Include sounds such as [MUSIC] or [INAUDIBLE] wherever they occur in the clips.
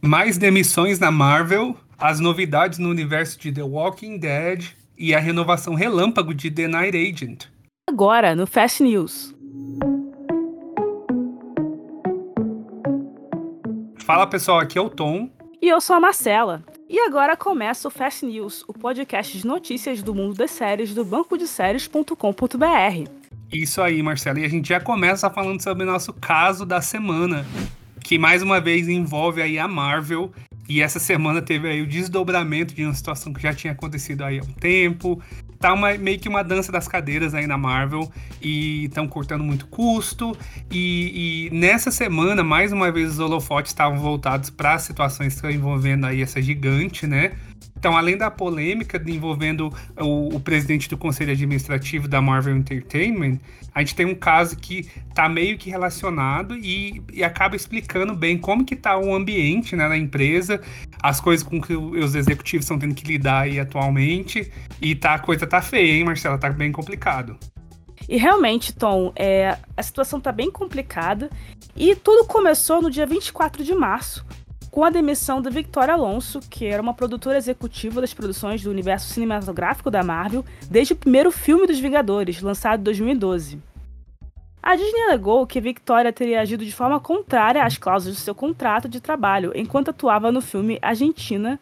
Mais demissões na Marvel, as novidades no universo de The Walking Dead e a renovação relâmpago de The Night Agent. Agora, no Fast News. Fala pessoal, aqui é o Tom. E eu sou a Marcela. E agora começa o Fast News, o podcast de notícias do mundo das séries do banco de séries.com.br. Isso aí, Marcela. E a gente já começa falando sobre o nosso caso da semana, que mais uma vez envolve aí a Marvel. E essa semana teve aí o desdobramento de uma situação que já tinha acontecido aí há um tempo tá uma, meio que uma dança das cadeiras aí na Marvel e estão cortando muito custo. E, e, nessa semana, mais uma vez, os holofotes estavam voltados para situações que envolvendo aí essa gigante, né? Então, além da polêmica envolvendo o, o, presidente do conselho administrativo da Marvel Entertainment, a gente tem um caso que está meio que relacionado e, e, acaba explicando bem como que está o ambiente né, na empresa, as coisas com que os executivos estão tendo que lidar aí atualmente. E tá, a coisa tá feia, hein, Marcela? Tá bem complicado. E realmente, Tom, é, a situação tá bem complicada. E tudo começou no dia 24 de março, com a demissão da Victoria Alonso, que era uma produtora executiva das produções do universo cinematográfico da Marvel desde o primeiro filme dos Vingadores, lançado em 2012. A Disney alegou que Victoria teria agido de forma contrária às cláusulas do seu contrato de trabalho enquanto atuava no filme Argentina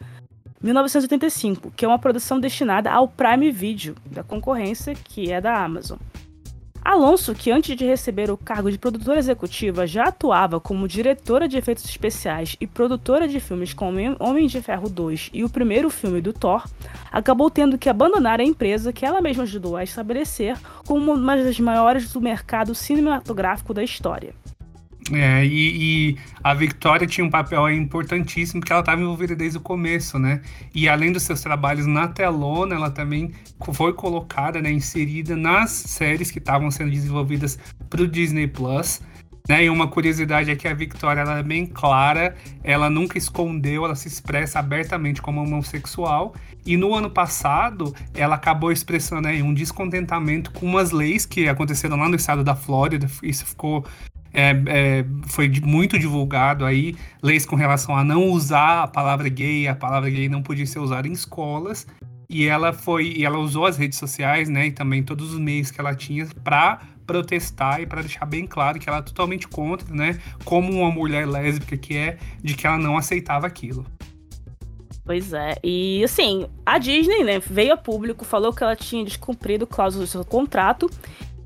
1985, que é uma produção destinada ao Prime Video, da concorrência que é da Amazon. Alonso, que antes de receber o cargo de produtora executiva já atuava como diretora de efeitos especiais e produtora de filmes como Homem de Ferro 2 e o primeiro filme do Thor, acabou tendo que abandonar a empresa que ela mesma ajudou a estabelecer como uma das maiores do mercado cinematográfico da história. É, e, e, a Victoria tinha um papel importantíssimo porque ela estava envolvida desde o começo, né? E além dos seus trabalhos na telona, ela também foi colocada, né, inserida nas séries que estavam sendo desenvolvidas para o Disney Plus. Né? E uma curiosidade é que a Victoria ela é bem clara, ela nunca escondeu, ela se expressa abertamente como homossexual. E no ano passado, ela acabou expressando um descontentamento com umas leis que aconteceram lá no estado da Flórida. Isso ficou é, é, foi muito divulgado aí leis com relação a não usar a palavra gay, a palavra gay não podia ser usada em escolas. E ela foi, e ela usou as redes sociais, né, e também todos os meios que ela tinha para protestar e para deixar bem claro que ela é totalmente contra, né, como uma mulher lésbica que é, de que ela não aceitava aquilo. Pois é, e assim, a Disney, né, veio a público, falou que ela tinha descumprido cláusulas do seu contrato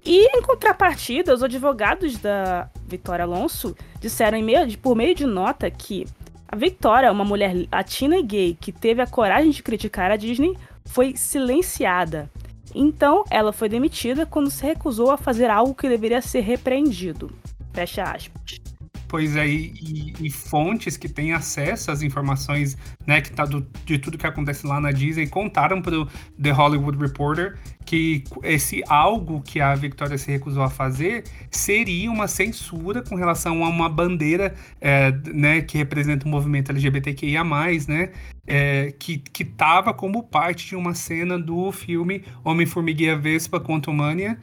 e em contrapartida, os advogados da Vitória Alonso disseram meio, por meio de nota que a Vitória, uma mulher latina e gay que teve a coragem de criticar a Disney, foi silenciada. Então, ela foi demitida quando se recusou a fazer algo que deveria ser repreendido. Fecha aspas. Pois é, e, fontes que têm acesso às informações, né, que tá do, de tudo que acontece lá na Disney, contaram para o The Hollywood Reporter que esse algo que a Victoria se recusou a fazer seria uma censura com relação a uma bandeira, é, né, que representa o movimento LGBTQIA+, né, é, que, que tava como parte de uma cena do filme Homem-Formiga Vespa Quantumania,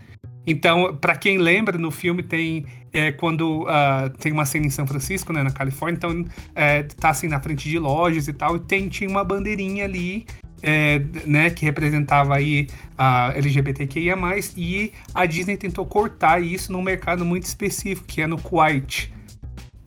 então, para quem lembra, no filme tem é, quando uh, tem uma cena em São Francisco, né, na Califórnia, então é, tá assim na frente de lojas e tal, e tem, tinha uma bandeirinha ali, é, né, que representava aí a LGBTQIA+, e a Disney tentou cortar isso num mercado muito específico, que é no Kuwait.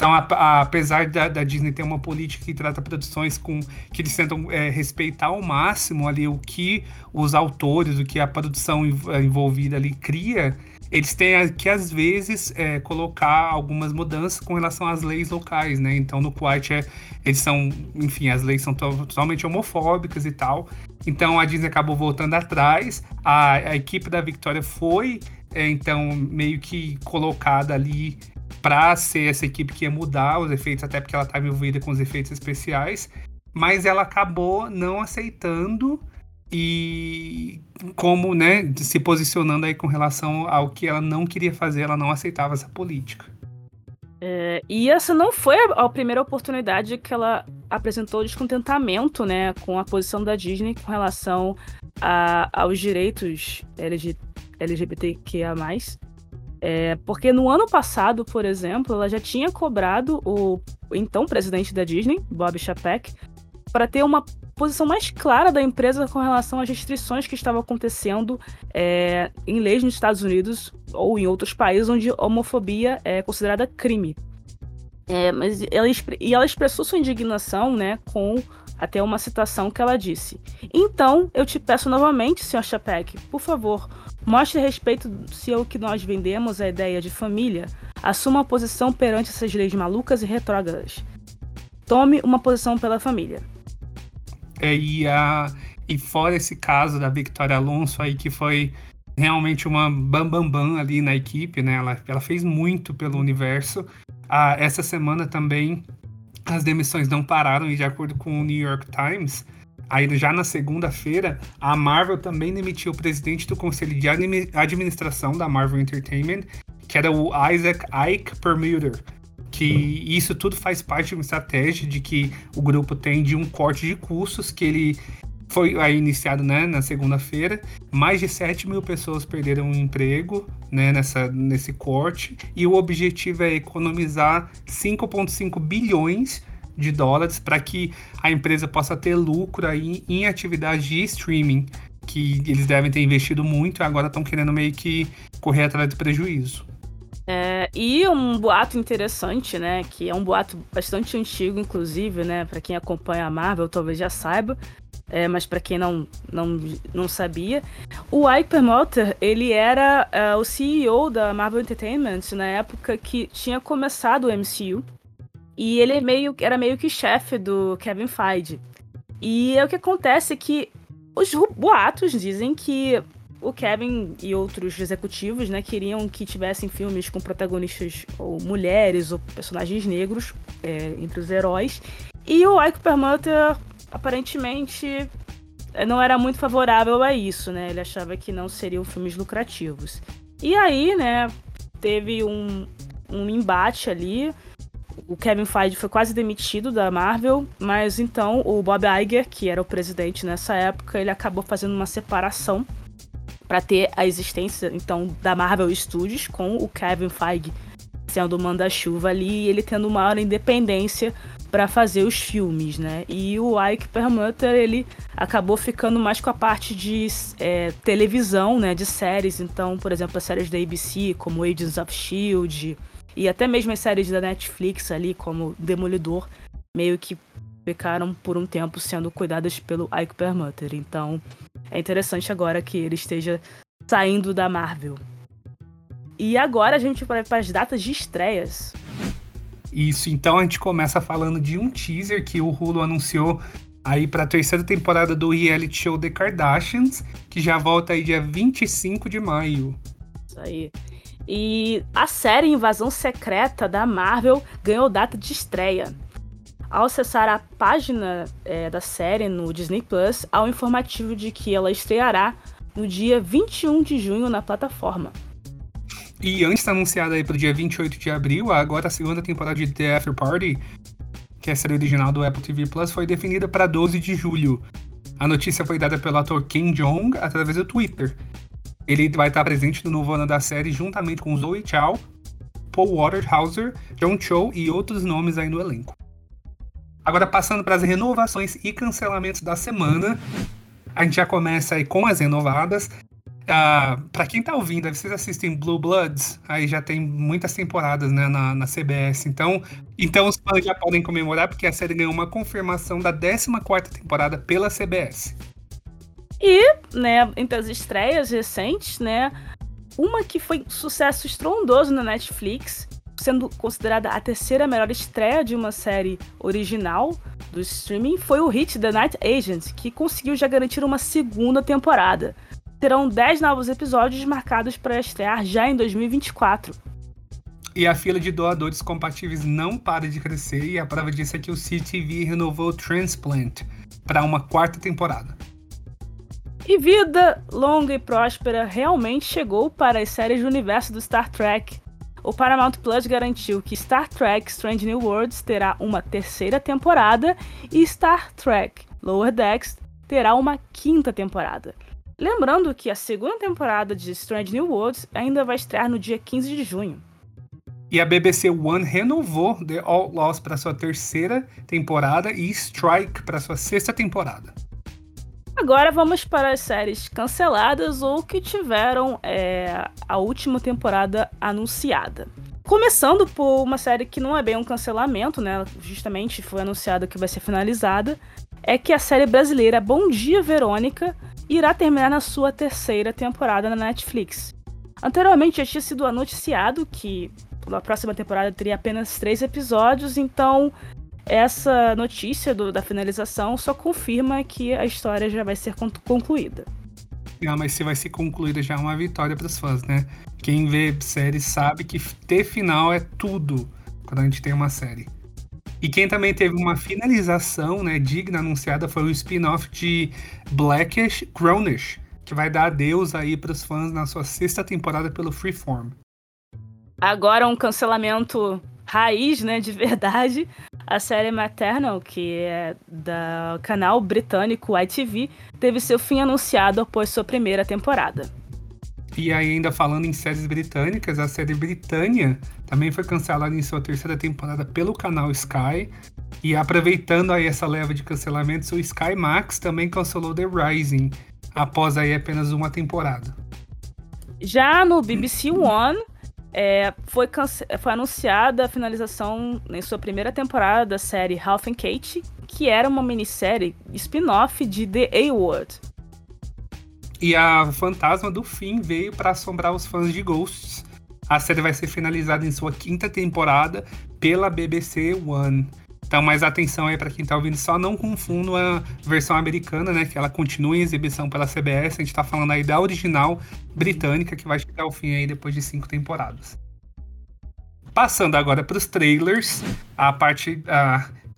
Então, a, a, apesar da, da, Disney ter uma política que trata produções com que eles tentam é, respeitar ao máximo ali o que os autores, o que a produção envolvida ali cria, eles têm que às vezes é, colocar algumas mudanças com relação às leis locais, né? Então no Kuwait é, eles são, enfim, as leis são totalmente homofóbicas e tal. Então a Disney acabou voltando atrás. A, a equipe da Victoria foi é, então meio que colocada ali para ser essa equipe que ia mudar os efeitos, até porque ela estava envolvida com os efeitos especiais, mas ela acabou não aceitando e como, né, se posicionando aí com relação ao que ela não queria fazer, ela não aceitava essa política. É, e essa não foi a, primeira oportunidade que ela apresentou descontentamento, né, com a posição da Disney com relação a, aos direitos LG, LGBTQIA+. É, porque no ano passado, por exemplo, ela já tinha cobrado o então presidente da Disney, Bob Chapek, para ter uma posição mais clara da empresa com relação às restrições que estavam acontecendo é, em leis nos Estados Unidos ou em outros países onde homofobia é considerada crime. É, mas ela, e ela expressou sua indignação né, com até uma citação que ela disse. Então, eu te peço novamente, Sr. Chapek, por favor, mostre respeito se o que nós vendemos, a ideia de família, assuma uma posição perante essas leis malucas e retrógradas. Tome uma posição pela família. É, e, a, e fora esse caso da Victoria Alonso aí, que foi realmente uma bambambam bam, bam ali na equipe, né? Ela, ela fez muito pelo universo. Ah, essa semana também as demissões não pararam, e de acordo com o New York Times, aí já na segunda-feira, a Marvel também demitiu o presidente do conselho de administração da Marvel Entertainment, que era o Isaac Ike Permuter que isso tudo faz parte de uma estratégia de que o grupo tem de um corte de custos que ele foi aí iniciado né, na segunda-feira. Mais de 7 mil pessoas perderam o emprego né, nessa, nesse corte. E o objetivo é economizar 5,5 bilhões de dólares para que a empresa possa ter lucro aí em atividades de streaming. Que eles devem ter investido muito e agora estão querendo meio que correr atrás do prejuízo. É, e um boato interessante, né? Que é um boato bastante antigo, inclusive, né? Para quem acompanha a Marvel, talvez já saiba. É, mas para quem não, não, não sabia, o Ike Perlmutter, ele era uh, o CEO da Marvel Entertainment na época que tinha começado o MCU. E ele é meio, era meio que chefe do Kevin Feige. E é o que acontece é que os boatos dizem que o Kevin e outros executivos, né, queriam que tivessem filmes com protagonistas ou mulheres ou personagens negros é, entre os heróis. E o Ike Perlmutter aparentemente é, não era muito favorável a isso, né? Ele achava que não seriam filmes lucrativos. E aí, né, teve um, um embate ali. O Kevin Feige foi quase demitido da Marvel, mas então o Bob Iger, que era o presidente nessa época, ele acabou fazendo uma separação para ter a existência então da Marvel Studios com o Kevin Feige sendo o manda-chuva ali e ele tendo maior independência para fazer os filmes, né? E o Ike Perlmutter ele acabou ficando mais com a parte de é, televisão, né? De séries, então, por exemplo, as séries da ABC como Agents of Shield e até mesmo as séries da Netflix ali como Demolidor meio que ficaram por um tempo sendo cuidadas pelo Ike Perlmutter. Então, é interessante agora que ele esteja saindo da Marvel. E agora a gente vai para as datas de estreias. Isso, então a gente começa falando de um teaser que o Hulu anunciou aí para a terceira temporada do reality show The Kardashians, que já volta aí dia 25 de maio. Isso aí. E a série Invasão Secreta da Marvel ganhou data de estreia. Ao acessar a página é, da série no Disney Plus, há um informativo de que ela estreará no dia 21 de junho na plataforma. E antes anunciada aí para o dia 28 de abril, agora a segunda temporada de The After Party, que é a série original do Apple TV Plus, foi definida para 12 de julho. A notícia foi dada pelo ator Kim Jong através do Twitter. Ele vai estar presente no novo ano da série juntamente com Zoe Chow, Paul Waterhauser, John Cho e outros nomes aí no elenco. Agora, passando para as renovações e cancelamentos da semana, a gente já começa aí com as renovadas. Uh, para quem tá ouvindo, vocês assistem Blue Bloods, aí já tem muitas temporadas né, na, na CBS. Então, então os fãs já podem comemorar, porque a série ganhou uma confirmação da 14 temporada pela CBS. E, né, entre as estreias recentes, né, uma que foi sucesso estrondoso na Netflix sendo considerada a terceira melhor estreia de uma série original do streaming, foi o hit The Night Agent, que conseguiu já garantir uma segunda temporada. Terão 10 novos episódios marcados para estrear já em 2024. E a fila de doadores compatíveis não para de crescer, e a prova disso é que o CTV renovou Transplant para uma quarta temporada. E vida longa e próspera realmente chegou para as séries do universo do Star Trek o Paramount Plus garantiu que Star Trek Strange New Worlds terá uma terceira temporada e Star Trek Lower Decks terá uma quinta temporada. Lembrando que a segunda temporada de Strange New Worlds ainda vai estrear no dia 15 de junho. E a BBC One renovou The Outlaws para sua terceira temporada e Strike para sua sexta temporada. Agora vamos para as séries canceladas ou que tiveram é, a última temporada anunciada. Começando por uma série que não é bem um cancelamento, né? Justamente foi anunciado que vai ser finalizada. É que a série brasileira Bom Dia Verônica irá terminar na sua terceira temporada na Netflix. Anteriormente já tinha sido anunciado que a próxima temporada teria apenas três episódios, então essa notícia do, da finalização só confirma que a história já vai ser concluída. Não, mas se vai ser concluída já é uma vitória para os fãs, né? Quem vê série sabe que ter final é tudo quando a gente tem uma série. E quem também teve uma finalização né, digna anunciada foi o spin-off de Blackish Grownish, que vai dar adeus aí para os fãs na sua sexta temporada pelo Freeform. Agora um cancelamento raiz, né, de verdade. A série Maternal, que é da canal britânico ITV, teve seu fim anunciado após sua primeira temporada. E ainda falando em séries britânicas, a série Britânia também foi cancelada em sua terceira temporada pelo canal Sky. E aproveitando aí essa leva de cancelamentos, o Sky Max também cancelou The Rising, após aí apenas uma temporada. Já no BBC One, é, foi, foi anunciada a finalização em sua primeira temporada da série Half and Kate, que era uma minissérie spin-off de The A-Word. E a Fantasma do Fim veio para assombrar os fãs de Ghosts. A série vai ser finalizada em sua quinta temporada pela BBC One. Então, mais atenção aí para quem tá ouvindo, só não confundo a versão americana, né? Que ela continua em exibição pela CBS. A gente tá falando aí da original britânica, que vai chegar ao fim aí depois de cinco temporadas. Passando agora para os trailers, a parte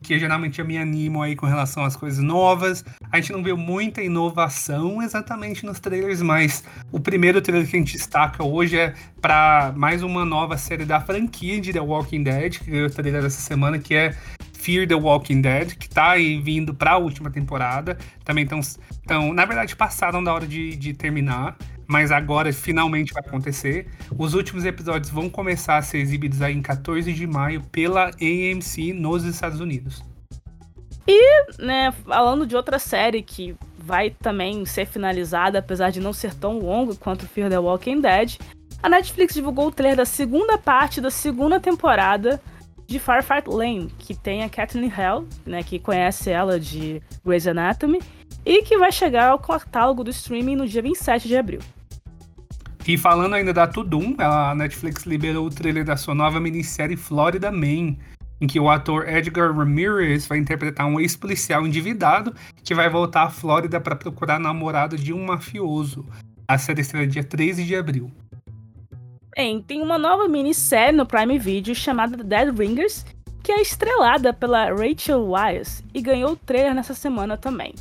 que geralmente eu me animo aí com relação às coisas novas. A gente não viu muita inovação exatamente nos trailers, mas o primeiro trailer que a gente destaca hoje é para mais uma nova série da franquia de The Walking Dead, que veio o trailer dessa semana, que é Fear the Walking Dead, que tá aí vindo pra última temporada. Também estão. Na verdade, passaram da hora de, de terminar, mas agora finalmente vai acontecer. Os últimos episódios vão começar a ser exibidos aí em 14 de maio pela AMC nos Estados Unidos. E, né, falando de outra série que vai também ser finalizada, apesar de não ser tão longo quanto Fear the Walking Dead, a Netflix divulgou o trailer da segunda parte da segunda temporada de Firefight Lane, que tem a Kathleen Hell, né, que conhece ela de Grey's Anatomy, e que vai chegar ao catálogo do streaming no dia 27 de abril. E falando ainda da Tudum, a Netflix liberou o trailer da sua nova minissérie Florida Man, em que o ator Edgar Ramirez vai interpretar um ex-policial endividado que vai voltar à Flórida para procurar namorado de um mafioso. A série estreia dia 13 de abril. Bem, tem uma nova minissérie no Prime Video chamada Dead Ringers, que é estrelada pela Rachel Weisz e ganhou o trailer nessa semana também.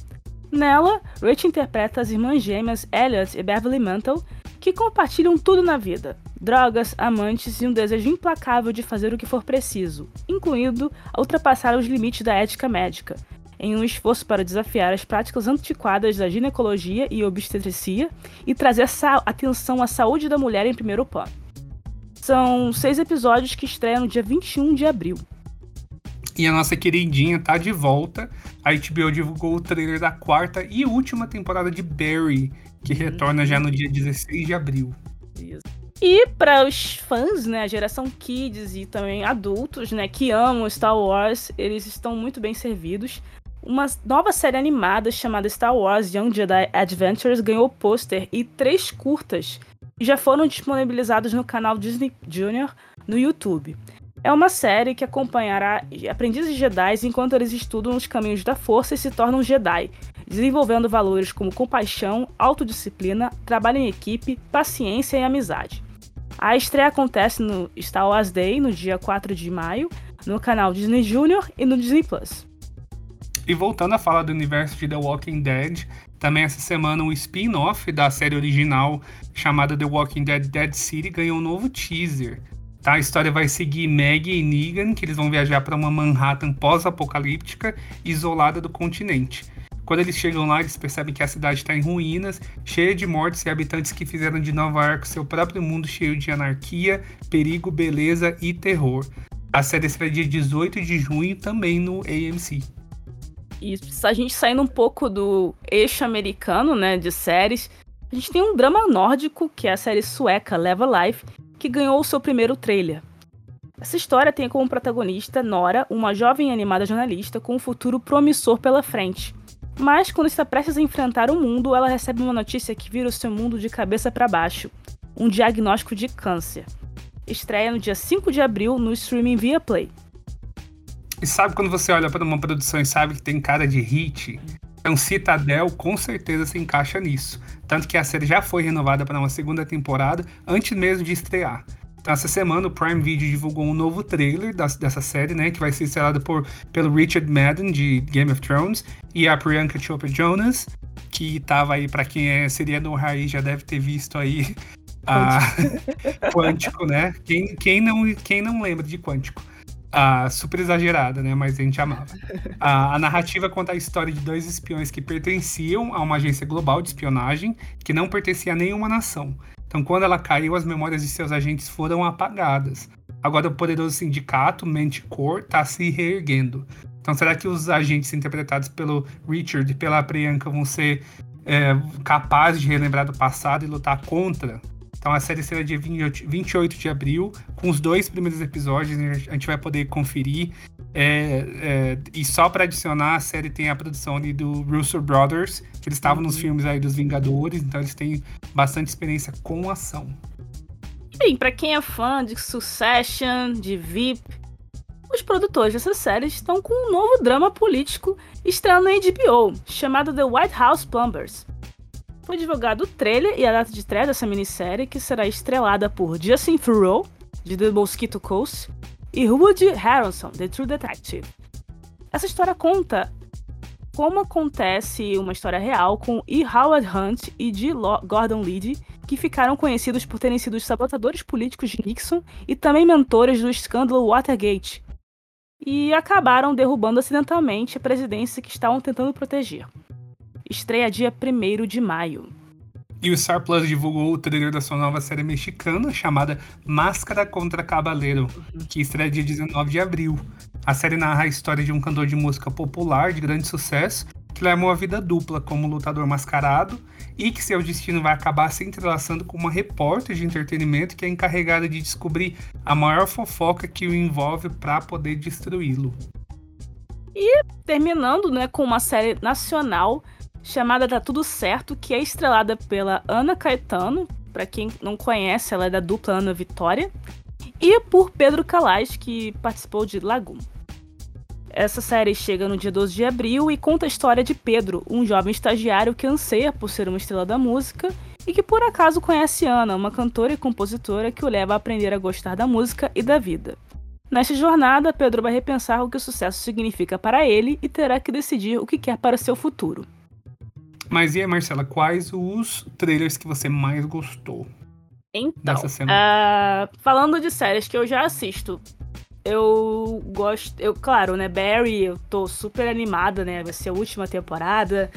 Nela, Rachel interpreta as irmãs gêmeas Elliot e Beverly Mantle, que compartilham tudo na vida: drogas, amantes e um desejo implacável de fazer o que for preciso, incluindo ultrapassar os limites da ética médica, em um esforço para desafiar as práticas antiquadas da ginecologia e obstetrícia e trazer atenção à saúde da mulher em primeiro plano. São seis episódios que estreiam no dia 21 de abril. E a nossa queridinha tá de volta. A HBO divulgou o trailer da quarta e última temporada de Barry, que retorna já no dia 16 de abril. E para os fãs, né, a geração kids e também adultos, né, que amam Star Wars, eles estão muito bem servidos. Uma nova série animada chamada Star Wars Young Jedi Adventures ganhou pôster e três curtas já foram disponibilizados no canal Disney Junior no YouTube. É uma série que acompanhará aprendizes Jedi enquanto eles estudam os caminhos da força e se tornam Jedi, desenvolvendo valores como compaixão, autodisciplina, trabalho em equipe, paciência e amizade. A estreia acontece no Star Wars Day, no dia 4 de maio, no canal Disney Junior e no Disney Plus. E voltando a falar do universo de The Walking Dead, também essa semana um spin-off da série original chamada The Walking Dead Dead City ganhou um novo teaser. Tá? A história vai seguir Maggie e Negan, que eles vão viajar para uma Manhattan pós-apocalíptica, isolada do continente. Quando eles chegam lá, eles percebem que a cidade está em ruínas, cheia de mortes e habitantes que fizeram de Nova York seu próprio mundo cheio de anarquia, perigo, beleza e terror. A série será dia 18 de junho também no AMC. E a gente saindo um pouco do eixo americano, né, de séries, a gente tem um drama nórdico, que é a série sueca Leva Life, que ganhou o seu primeiro trailer. Essa história tem como protagonista Nora, uma jovem animada jornalista com um futuro promissor pela frente. Mas quando está prestes a enfrentar o mundo, ela recebe uma notícia que vira o seu mundo de cabeça para baixo: um diagnóstico de câncer. Estreia no dia 5 de abril no streaming via Play. E sabe quando você olha para uma produção e sabe que tem cara de hit? Então, Citadel com certeza se encaixa nisso. Tanto que a série já foi renovada para uma segunda temporada antes mesmo de estrear. Então, essa semana o Prime Video divulgou um novo trailer das, dessa série, né? Que vai ser estrelado por, pelo Richard Madden, de Game of Thrones, e a Priyanka Chopra Jonas, que tava aí, para quem é, seria do raiz, já deve ter visto aí a [LAUGHS] Quântico, né? Quem, quem, não, quem não lembra de Quântico? A super exagerada, né? Mas a gente amava. A, [LAUGHS] a, narrativa conta a história de dois espiões que pertenciam a uma agência global de espionagem que não pertencia a nenhuma nação. Então, quando ela caiu, as memórias de seus agentes foram apagadas. Agora, o poderoso sindicato, Manticore, está se reerguendo. Então, será que os agentes interpretados pelo Richard e pela Priyanka vão ser é, capazes de relembrar do passado e lutar contra então a série será dia 28 de abril, com os dois primeiros episódios, né? a gente vai poder conferir. É, é, e só para adicionar, a série tem a produção ali do Russo Brothers, que eles estavam uhum. nos filmes aí dos Vingadores, então eles têm bastante experiência com ação. Bem, para quem é fã de Succession, de VIP, os produtores dessa série estão com um novo drama político estreando na HBO, chamado The White House Plumbers foi divulgado o trailer e a data de estreia dessa minissérie, que será estrelada por Justin Theroux, de The Mosquito Coast, e Woody Harrelson, The True Detective. Essa história conta como acontece uma história real com E. Howard Hunt e de Gordon Liddy, que ficaram conhecidos por terem sido os sabotadores políticos de Nixon e também mentores do escândalo Watergate, e acabaram derrubando acidentalmente a presidência que estavam tentando proteger. Estreia dia 1 de maio. E o Star Plus divulgou o trailer da sua nova série mexicana chamada Máscara contra Cabaleiro, que estreia dia 19 de abril. A série narra a história de um cantor de música popular de grande sucesso que leva uma vida dupla como lutador mascarado e que seu destino vai acabar se entrelaçando com uma repórter de entretenimento que é encarregada de descobrir a maior fofoca que o envolve para poder destruí-lo. E terminando né, com uma série nacional chamada Tá Tudo Certo, que é estrelada pela Ana Caetano, para quem não conhece, ela é da dupla Ana Vitória, e por Pedro Calais, que participou de Lagoon. Essa série chega no dia 12 de abril e conta a história de Pedro, um jovem estagiário que anseia por ser uma estrela da música e que por acaso conhece Ana, uma cantora e compositora que o leva a aprender a gostar da música e da vida. Nesta jornada, Pedro vai repensar o que o sucesso significa para ele e terá que decidir o que quer para seu futuro. Mas e aí, Marcela, quais os trailers que você mais gostou? Então, uh, falando de séries que eu já assisto, eu gosto. Eu, claro, né, Barry, eu tô super animada, né? Vai ser a última temporada.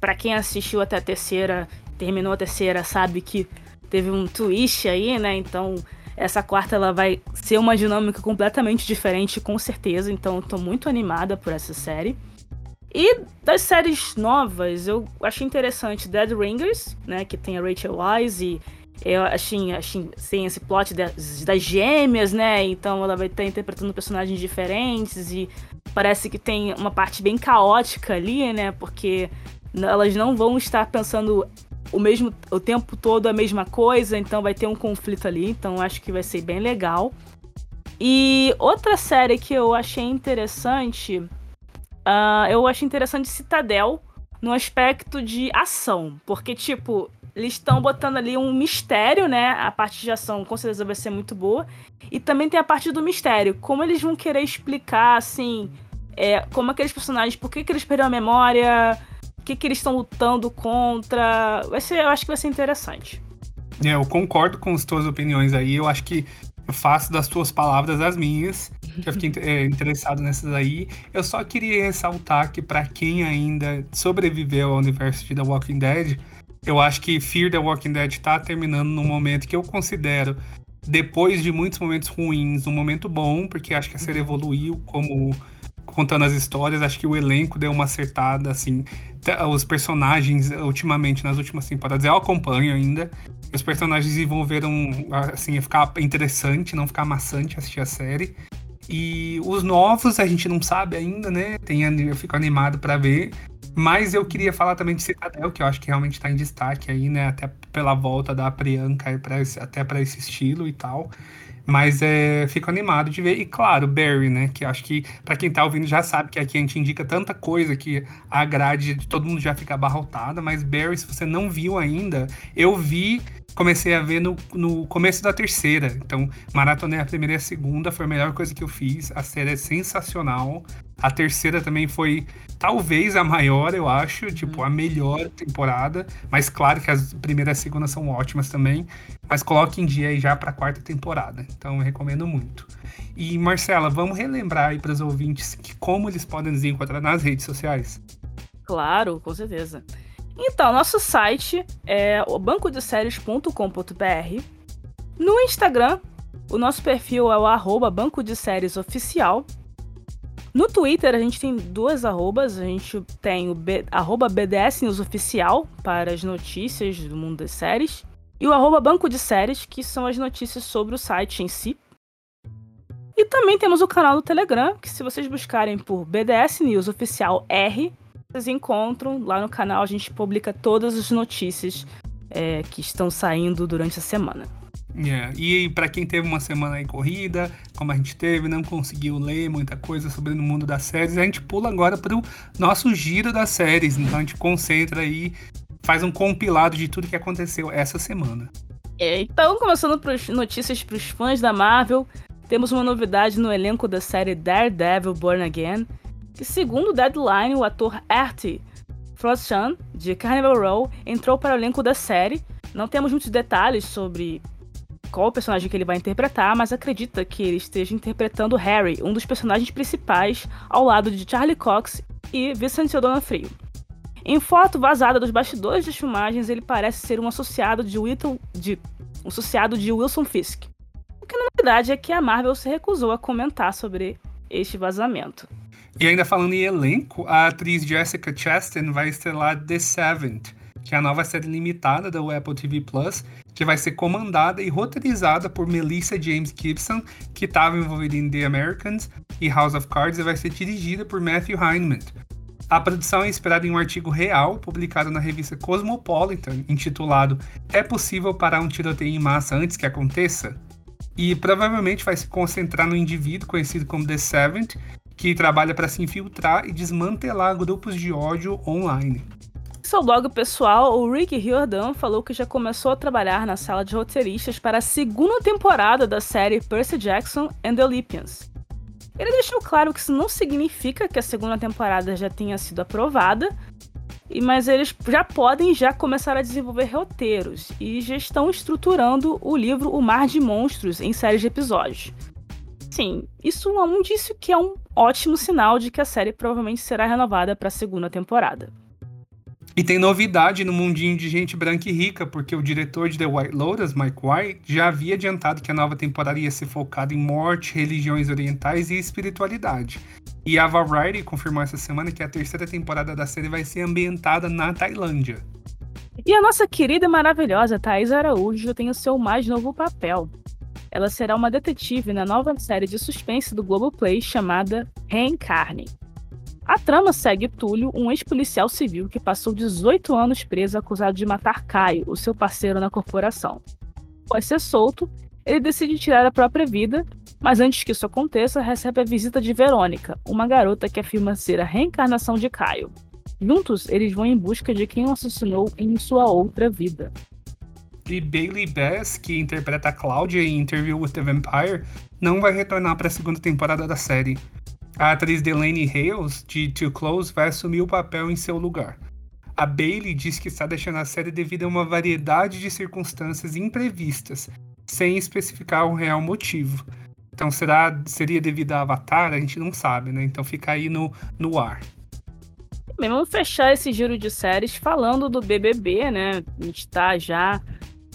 Para quem assistiu até a terceira, terminou a terceira, sabe que teve um twist aí, né? Então, essa quarta ela vai ser uma dinâmica completamente diferente, com certeza. Então, eu tô muito animada por essa série. E das séries novas, eu achei interessante Dead Ringers, né? Que tem a Rachel Wise e eu achei, achei tem esse plot das, das gêmeas, né? Então ela vai estar interpretando personagens diferentes e parece que tem uma parte bem caótica ali, né? Porque elas não vão estar pensando o mesmo o tempo todo a mesma coisa, então vai ter um conflito ali, então acho que vai ser bem legal. E outra série que eu achei interessante Uh, eu acho interessante Citadel no aspecto de ação, porque, tipo, eles estão botando ali um mistério, né? A parte de ação com certeza vai ser muito boa. E também tem a parte do mistério. Como eles vão querer explicar, assim, é, como aqueles personagens, por que, que eles perderam a memória, o que, que eles estão lutando contra. Vai ser, eu acho que vai ser interessante. É, eu concordo com as tuas opiniões aí. Eu acho que eu faço das tuas palavras as minhas. Que eu fiquei é, interessado nessas aí. Eu só queria ressaltar que para quem ainda sobreviveu ao universo de The Walking Dead, eu acho que Fear the Walking Dead tá terminando num momento que eu considero depois de muitos momentos ruins, um momento bom, porque acho que a série evoluiu como contando as histórias, acho que o elenco deu uma acertada, assim. Os personagens, ultimamente, nas últimas temporadas, eu acompanho ainda. Os personagens desenvolveram, assim, ficar interessante, não ficar maçante assistir a série. E os novos a gente não sabe ainda, né? Tem, eu fico animado para ver. Mas eu queria falar também de Citadel, que eu acho que realmente tá em destaque aí, né? Até pela volta da Priyanka, até para esse estilo e tal. Mas é, fico animado de ver. E claro, Barry, né? Que acho que para quem tá ouvindo já sabe que aqui a gente indica tanta coisa que a grade de todo mundo já fica abarrotada. Mas Barry, se você não viu ainda, eu vi, comecei a ver no, no começo da terceira. Então, maratonei a primeira e a segunda, foi a melhor coisa que eu fiz. A série é sensacional. A terceira também foi talvez a maior, eu acho, tipo, a melhor temporada. Mas claro que as primeiras e a segunda são ótimas também. Mas coloque em dia aí já para a quarta temporada. Então eu recomendo muito. E Marcela, vamos relembrar aí para os ouvintes que como eles podem nos encontrar nas redes sociais. Claro, com certeza. Então, nosso site é o bancodeséries.com.br. No Instagram, o nosso perfil é o arroba Banco de Séries Oficial. No Twitter, a gente tem duas arrobas. A gente tem o B, arroba BDS News Oficial para as notícias do mundo das séries. E o arroba Banco de Séries, que são as notícias sobre o site em si. E também temos o canal do Telegram, que se vocês buscarem por BDS News Oficial R, vocês encontram lá no canal. A gente publica todas as notícias é, que estão saindo durante a semana. Yeah. E para quem teve uma semana aí corrida, como a gente teve, não conseguiu ler muita coisa sobre o mundo das séries, a gente pula agora para o nosso giro das séries. Então a gente concentra aí, faz um compilado de tudo que aconteceu essa semana. É, então, começando por notícias para os fãs da Marvel, temos uma novidade no elenco da série Daredevil Born Again, que segundo o Deadline, o ator Artie Frostchan, de Carnival Row, entrou para o elenco da série. Não temos muitos detalhes sobre qual o personagem que ele vai interpretar, mas acredita que ele esteja interpretando Harry, um dos personagens principais, ao lado de Charlie Cox e Vincent O'Donoghue. Em foto vazada dos bastidores das filmagens, ele parece ser um associado de, Whittle, de, um associado de Wilson Fisk. O que na verdade é que a Marvel se recusou a comentar sobre este vazamento. E ainda falando em elenco, a atriz Jessica Chastain vai estrelar The Seventh, que é a nova série limitada da Apple TV Plus, que vai ser comandada e roteirizada por Melissa James Gibson, que estava envolvida em The Americans e House of Cards, e vai ser dirigida por Matthew Heinemann. A produção é inspirada em um artigo real publicado na revista Cosmopolitan, intitulado É possível parar um tiroteio em massa antes que aconteça? E provavelmente vai se concentrar no indivíduo conhecido como The Seventh, que trabalha para se infiltrar e desmantelar grupos de ódio online seu blog pessoal, o Rick Riordan falou que já começou a trabalhar na sala de roteiristas para a segunda temporada da série Percy Jackson and the Olympians. Ele deixou claro que isso não significa que a segunda temporada já tenha sido aprovada, mas eles já podem já começar a desenvolver roteiros e já estão estruturando o livro O Mar de Monstros em séries de episódios. Sim, isso é um indício que é um ótimo sinal de que a série provavelmente será renovada para a segunda temporada. E tem novidade no mundinho de gente branca e rica, porque o diretor de The White Lotus, Mike White, já havia adiantado que a nova temporada ia ser focada em morte, religiões orientais e espiritualidade. E a Variety confirmou essa semana que a terceira temporada da série vai ser ambientada na Tailândia. E a nossa querida e maravilhosa Thais Araújo tem o seu mais novo papel. Ela será uma detetive na nova série de suspense do Globoplay chamada Reencarne. A trama segue Túlio, um ex-policial civil que passou 18 anos preso acusado de matar Caio, o seu parceiro na corporação. Após ser solto, ele decide tirar a própria vida, mas antes que isso aconteça, recebe a visita de Verônica, uma garota que afirma ser a reencarnação de Caio. Juntos, eles vão em busca de quem o assassinou em sua outra vida. E Bailey Bass, que interpreta a Cláudia em Interview with the Vampire, não vai retornar para a segunda temporada da série. A atriz Delaney Hales, de Too Close, vai assumir o papel em seu lugar. A Bailey diz que está deixando a série devido a uma variedade de circunstâncias imprevistas, sem especificar o real motivo. Então será, seria devido a Avatar? A gente não sabe, né? Então fica aí no, no ar. Bem, vamos fechar esse giro de séries falando do BBB, né? A gente tá já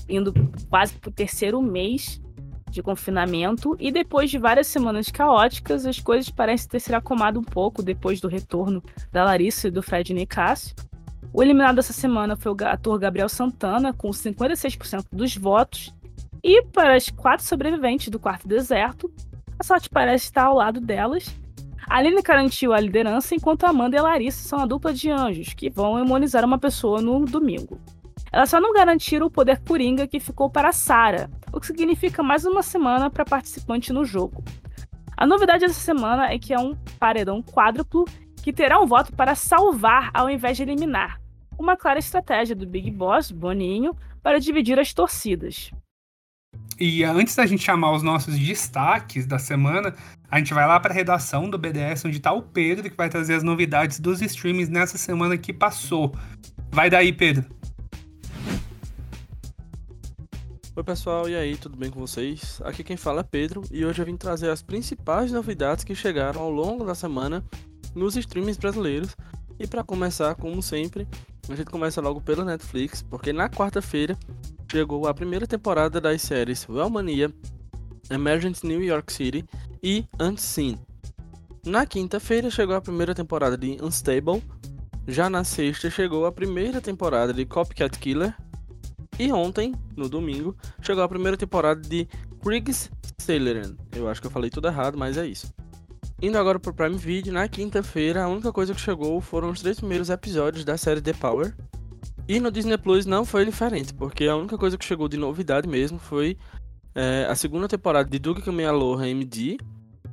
indo quase pro terceiro mês de confinamento e depois de várias semanas caóticas, as coisas parecem ter se acomodado um pouco depois do retorno da Larissa e do Fred Nicásio. O eliminado essa semana foi o ator Gabriel Santana, com 56% dos votos. E para as quatro sobreviventes do quarto deserto, a sorte parece estar ao lado delas. A Aline garantiu a liderança, enquanto Amanda e Larissa são a dupla de anjos, que vão imunizar uma pessoa no domingo. Elas só não garantiram o poder coringa que ficou para Sarah, o que significa mais uma semana para participante no jogo. A novidade dessa semana é que é um paredão quádruplo que terá um voto para salvar ao invés de eliminar. Uma clara estratégia do Big Boss, Boninho, para dividir as torcidas. E antes da gente chamar os nossos destaques da semana, a gente vai lá para a redação do BDS, onde está o Pedro, que vai trazer as novidades dos streams nessa semana que passou. Vai daí, Pedro. Oi pessoal, e aí, tudo bem com vocês? Aqui quem fala é Pedro e hoje eu vim trazer as principais novidades que chegaram ao longo da semana nos streams brasileiros. E para começar, como sempre, a gente começa logo pela Netflix, porque na quarta-feira chegou a primeira temporada das séries Wellmania, Emergent New York City e Unseen. Na quinta-feira chegou a primeira temporada de Unstable, já na sexta chegou a primeira temporada de Copycat Killer e ontem, no domingo, chegou a primeira temporada de Kriegs Sailor. Eu acho que eu falei tudo errado, mas é isso. Indo agora pro Prime Video, na quinta-feira, a única coisa que chegou foram os três primeiros episódios da série The Power. E no Disney Plus não foi diferente, porque a única coisa que chegou de novidade mesmo foi é, a segunda temporada de Duke Aloha MD,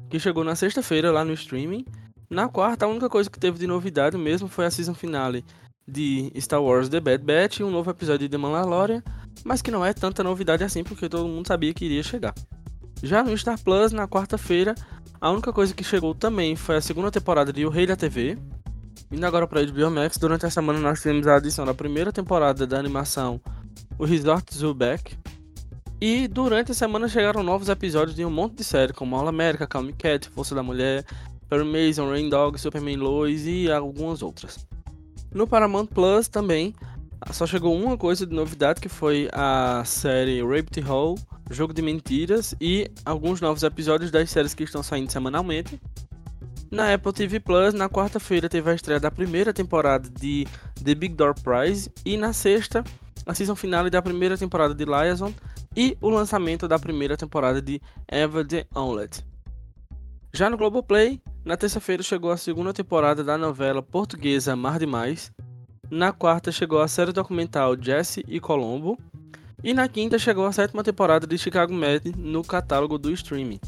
que chegou na sexta-feira lá no streaming. Na quarta, a única coisa que teve de novidade mesmo foi a season finale de Star Wars The Bad Batch e um novo episódio de The Mandalorian, mas que não é tanta novidade assim porque todo mundo sabia que iria chegar. Já no Star Plus, na quarta-feira, a única coisa que chegou também foi a segunda temporada de O Rei da TV. Indo agora para HBO Max, durante a semana nós tivemos a adição da primeira temporada da animação O Resort Zoo Back. E durante a semana chegaram novos episódios de um monte de séries, como All America, Calm Cat, Força da Mulher, Perry Mason, Rain Dog, Superman Lois e algumas outras. No Paramount Plus também só chegou uma coisa de novidade que foi a série Rabbit Hole, Jogo de Mentiras e alguns novos episódios das séries que estão saindo semanalmente. Na Apple TV Plus, na quarta-feira teve a estreia da primeira temporada de The Big Door Prize e na sexta a season finale da primeira temporada de Liaison e o lançamento da primeira temporada de Eva the Omelette. Já no Globoplay, na terça-feira chegou a segunda temporada da novela portuguesa Mar Demais. Na quarta chegou a série documental Jesse e Colombo. E na quinta chegou a sétima temporada de Chicago Med no catálogo do streaming.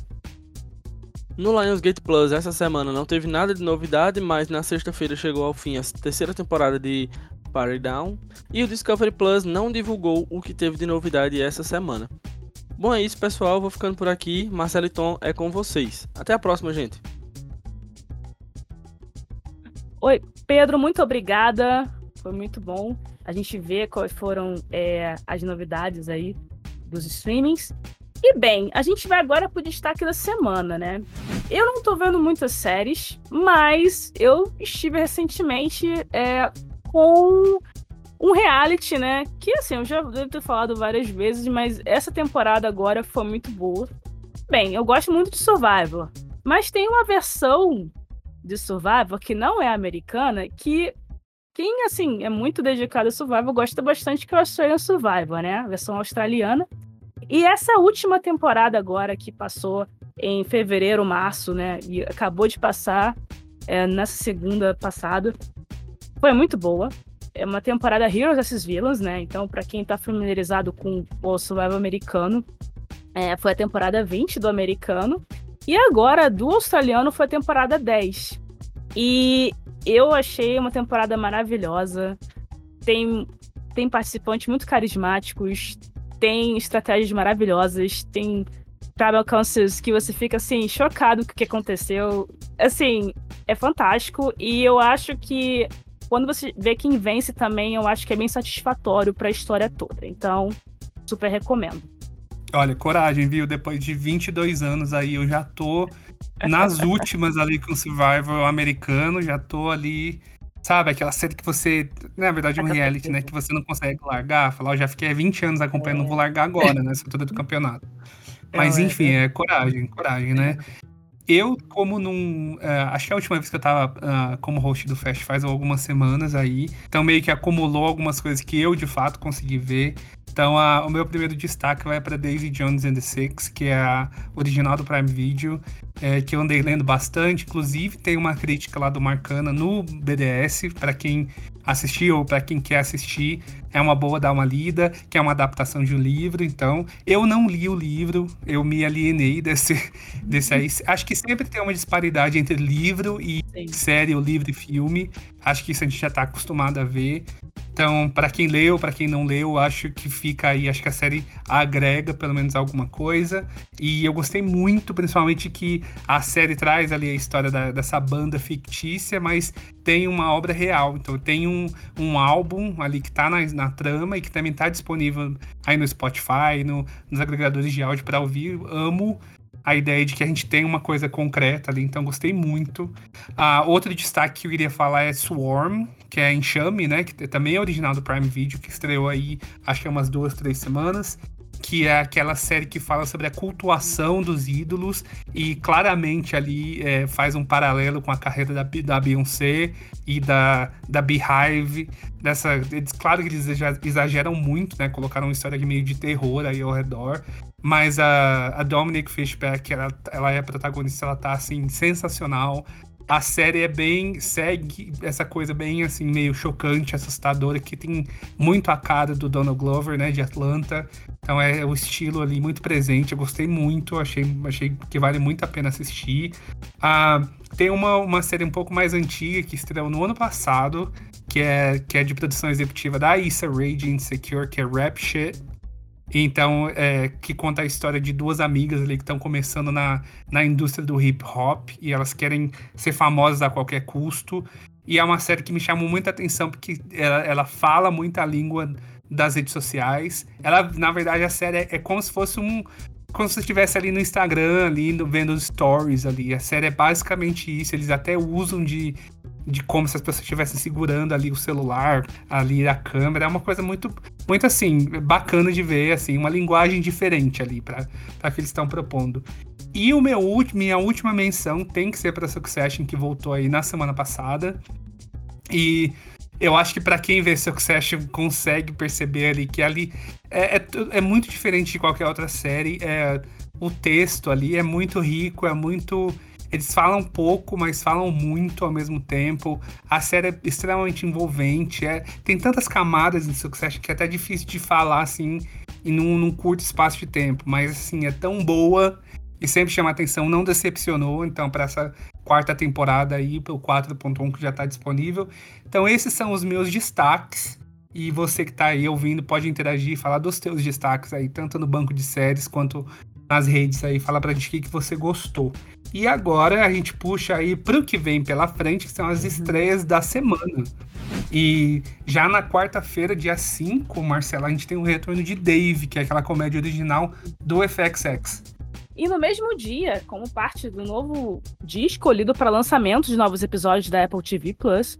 No Lionsgate Plus essa semana não teve nada de novidade, mas na sexta-feira chegou ao fim a terceira temporada de Party Down. E o Discovery Plus não divulgou o que teve de novidade essa semana. Bom, é isso, pessoal. Vou ficando por aqui. Marcelo e Tom é com vocês. Até a próxima, gente. Oi, Pedro, muito obrigada. Foi muito bom a gente ver quais foram é, as novidades aí dos streamings. E bem, a gente vai agora pro destaque da semana, né? Eu não tô vendo muitas séries, mas eu estive recentemente é, com um reality, né? Que assim, eu já devo ter falado várias vezes, mas essa temporada agora foi muito boa. Bem, eu gosto muito de Survivor, mas tem uma versão de Survivor, que não é americana, que quem, assim, é muito dedicado a Survivor gosta bastante, que é o Australian Survivor, né? A versão australiana. E essa última temporada agora, que passou em fevereiro, março, né? E acabou de passar é, nessa segunda passada, foi muito boa. É uma temporada Heroes vs Villains, né? Então, para quem tá familiarizado com o Survivor americano, é, foi a temporada 20 do americano. E agora, do australiano, foi a temporada 10. E eu achei uma temporada maravilhosa. Tem, tem participantes muito carismáticos, tem estratégias maravilhosas, tem tribal councils que você fica assim, chocado com o que aconteceu. Assim, é fantástico. E eu acho que quando você vê quem vence também, eu acho que é bem satisfatório para a história toda. Então, super recomendo. Olha, coragem, viu? Depois de 22 anos aí, eu já tô nas [LAUGHS] últimas ali com o Survival americano, já tô ali Sabe, aquela série que você. Na verdade, é um reality, né? Que você não consegue largar. Falar, eu já fiquei há 20 anos acompanhando, é. não vou largar agora, né? [LAUGHS] Essa altura do campeonato. Mas, é, enfim, é coragem, coragem, né? Eu, como num. Uh, acho que a última vez que eu tava uh, como host do Fest faz algumas semanas aí. Então, meio que acumulou algumas coisas que eu, de fato, consegui ver. Então, a, o meu primeiro destaque vai para Daisy Jones and the Six, que é a original do Prime Video, é, que eu andei lendo bastante. Inclusive, tem uma crítica lá do Marcana no BDS, para quem assistiu ou para quem quer assistir, é uma boa dar uma lida, que é uma adaptação de um livro. Então, eu não li o livro, eu me alienei desse, desse aí. Acho que sempre tem uma disparidade entre livro e Sim. série, ou livro e filme. Acho que isso a gente já está acostumado a ver. Então, para quem leu, para quem não leu, acho que fica aí, acho que a série agrega pelo menos alguma coisa. E eu gostei muito, principalmente que a série traz ali a história da, dessa banda fictícia, mas tem uma obra real. Então, tem um, um álbum ali que tá na, na trama e que também tá disponível aí no Spotify, no, nos agregadores de áudio para ouvir. Amo a ideia de que a gente tem uma coisa concreta ali, então gostei muito. Ah, outro destaque que eu queria falar é Swarm, que é Enxame, né? Que também é original do Prime Video, que estreou aí acho que é umas duas, três semanas. Que é aquela série que fala sobre a cultuação dos ídolos e claramente ali é, faz um paralelo com a carreira da, da Beyoncé e da, da Beehive. Dessa, eles, claro que eles exageram muito, né? Colocaram uma história meio de terror aí ao redor. Mas a, a Dominic Fishback, ela, ela é a protagonista, ela tá assim, sensacional. A série é bem. segue essa coisa bem assim, meio chocante, assustadora, que tem muito a cara do Donald Glover, né? De Atlanta. Então é o estilo ali muito presente. Eu gostei muito, achei, achei que vale muito a pena assistir. Ah, tem uma, uma série um pouco mais antiga que estreou no ano passado, que é, que é de produção executiva da Issa Rae de Insecure, que é Rap Shit. Então, é, que conta a história de duas amigas ali que estão começando na, na indústria do hip hop e elas querem ser famosas a qualquer custo. E é uma série que me chamou muita atenção porque ela, ela fala muita língua das redes sociais. Ela, na verdade, a série é, é como se fosse um. Como se você estivesse ali no Instagram, ali vendo os stories ali. A série é basicamente isso. Eles até usam de, de como se as pessoas estivessem segurando ali o celular, ali a câmera. É uma coisa muito, muito assim, bacana de ver, assim, uma linguagem diferente ali para que eles estão propondo. E o meu minha última menção tem que ser para Succession, que voltou aí na semana passada. E eu acho que para quem vê Succession consegue perceber ali que ali é, é, é, muito diferente de qualquer outra série. É, o texto ali é muito rico, é muito eles falam pouco, mas falam muito ao mesmo tempo. A série é extremamente envolvente. É, tem tantas camadas em Succession que é até difícil de falar assim em num, num curto espaço de tempo. Mas assim, é tão boa e sempre chama atenção, não decepcionou. Então, para essa quarta temporada aí, o 4.1 que já está disponível. Então, esses são os meus destaques. E você que está aí ouvindo pode interagir, falar dos teus destaques aí, tanto no banco de séries quanto nas redes aí, falar pra gente o que, que você gostou. E agora a gente puxa aí pro que vem pela frente, que são as estreias da semana. E já na quarta-feira, dia 5, Marcela, a gente tem o retorno de Dave, que é aquela comédia original do FXX. E no mesmo dia, como parte do novo dia escolhido para lançamento de novos episódios da Apple TV Plus,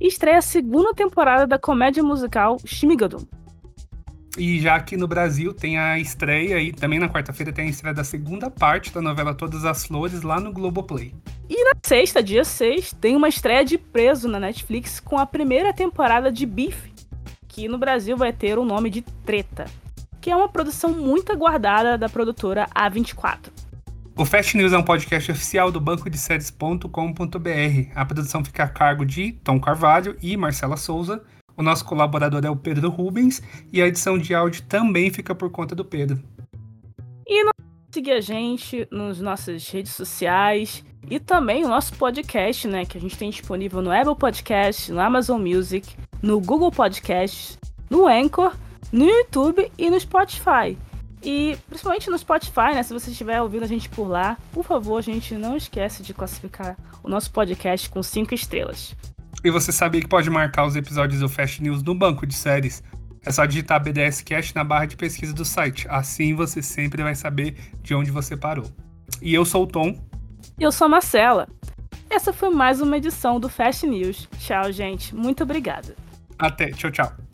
estreia a segunda temporada da comédia musical Shimigadum. E já aqui no Brasil tem a estreia, e também na quarta-feira tem a estreia da segunda parte da novela Todas as Flores lá no Globoplay. E na sexta, dia 6, tem uma estreia de Preso na Netflix com a primeira temporada de Beef, que no Brasil vai ter o nome de Treta, que é uma produção muito aguardada da produtora A24. O Fast News é um podcast oficial do banco de séries.com.br. A produção fica a cargo de Tom Carvalho e Marcela Souza o nosso colaborador é o Pedro Rubens e a edição de áudio também fica por conta do Pedro. E não seguir a gente nas nossas redes sociais e também o nosso podcast, né, que a gente tem disponível no Apple Podcast, no Amazon Music, no Google Podcast, no Anchor, no YouTube e no Spotify. E principalmente no Spotify, né? Se você estiver ouvindo a gente por lá, por favor, a gente não esquece de classificar o nosso podcast com cinco estrelas. E você sabia que pode marcar os episódios do Fast News no banco de séries. É só digitar BDS Cast na barra de pesquisa do site. Assim você sempre vai saber de onde você parou. E eu sou o Tom. E eu sou a Marcela. Essa foi mais uma edição do Fast News. Tchau, gente. Muito obrigada. Até. Tchau, tchau.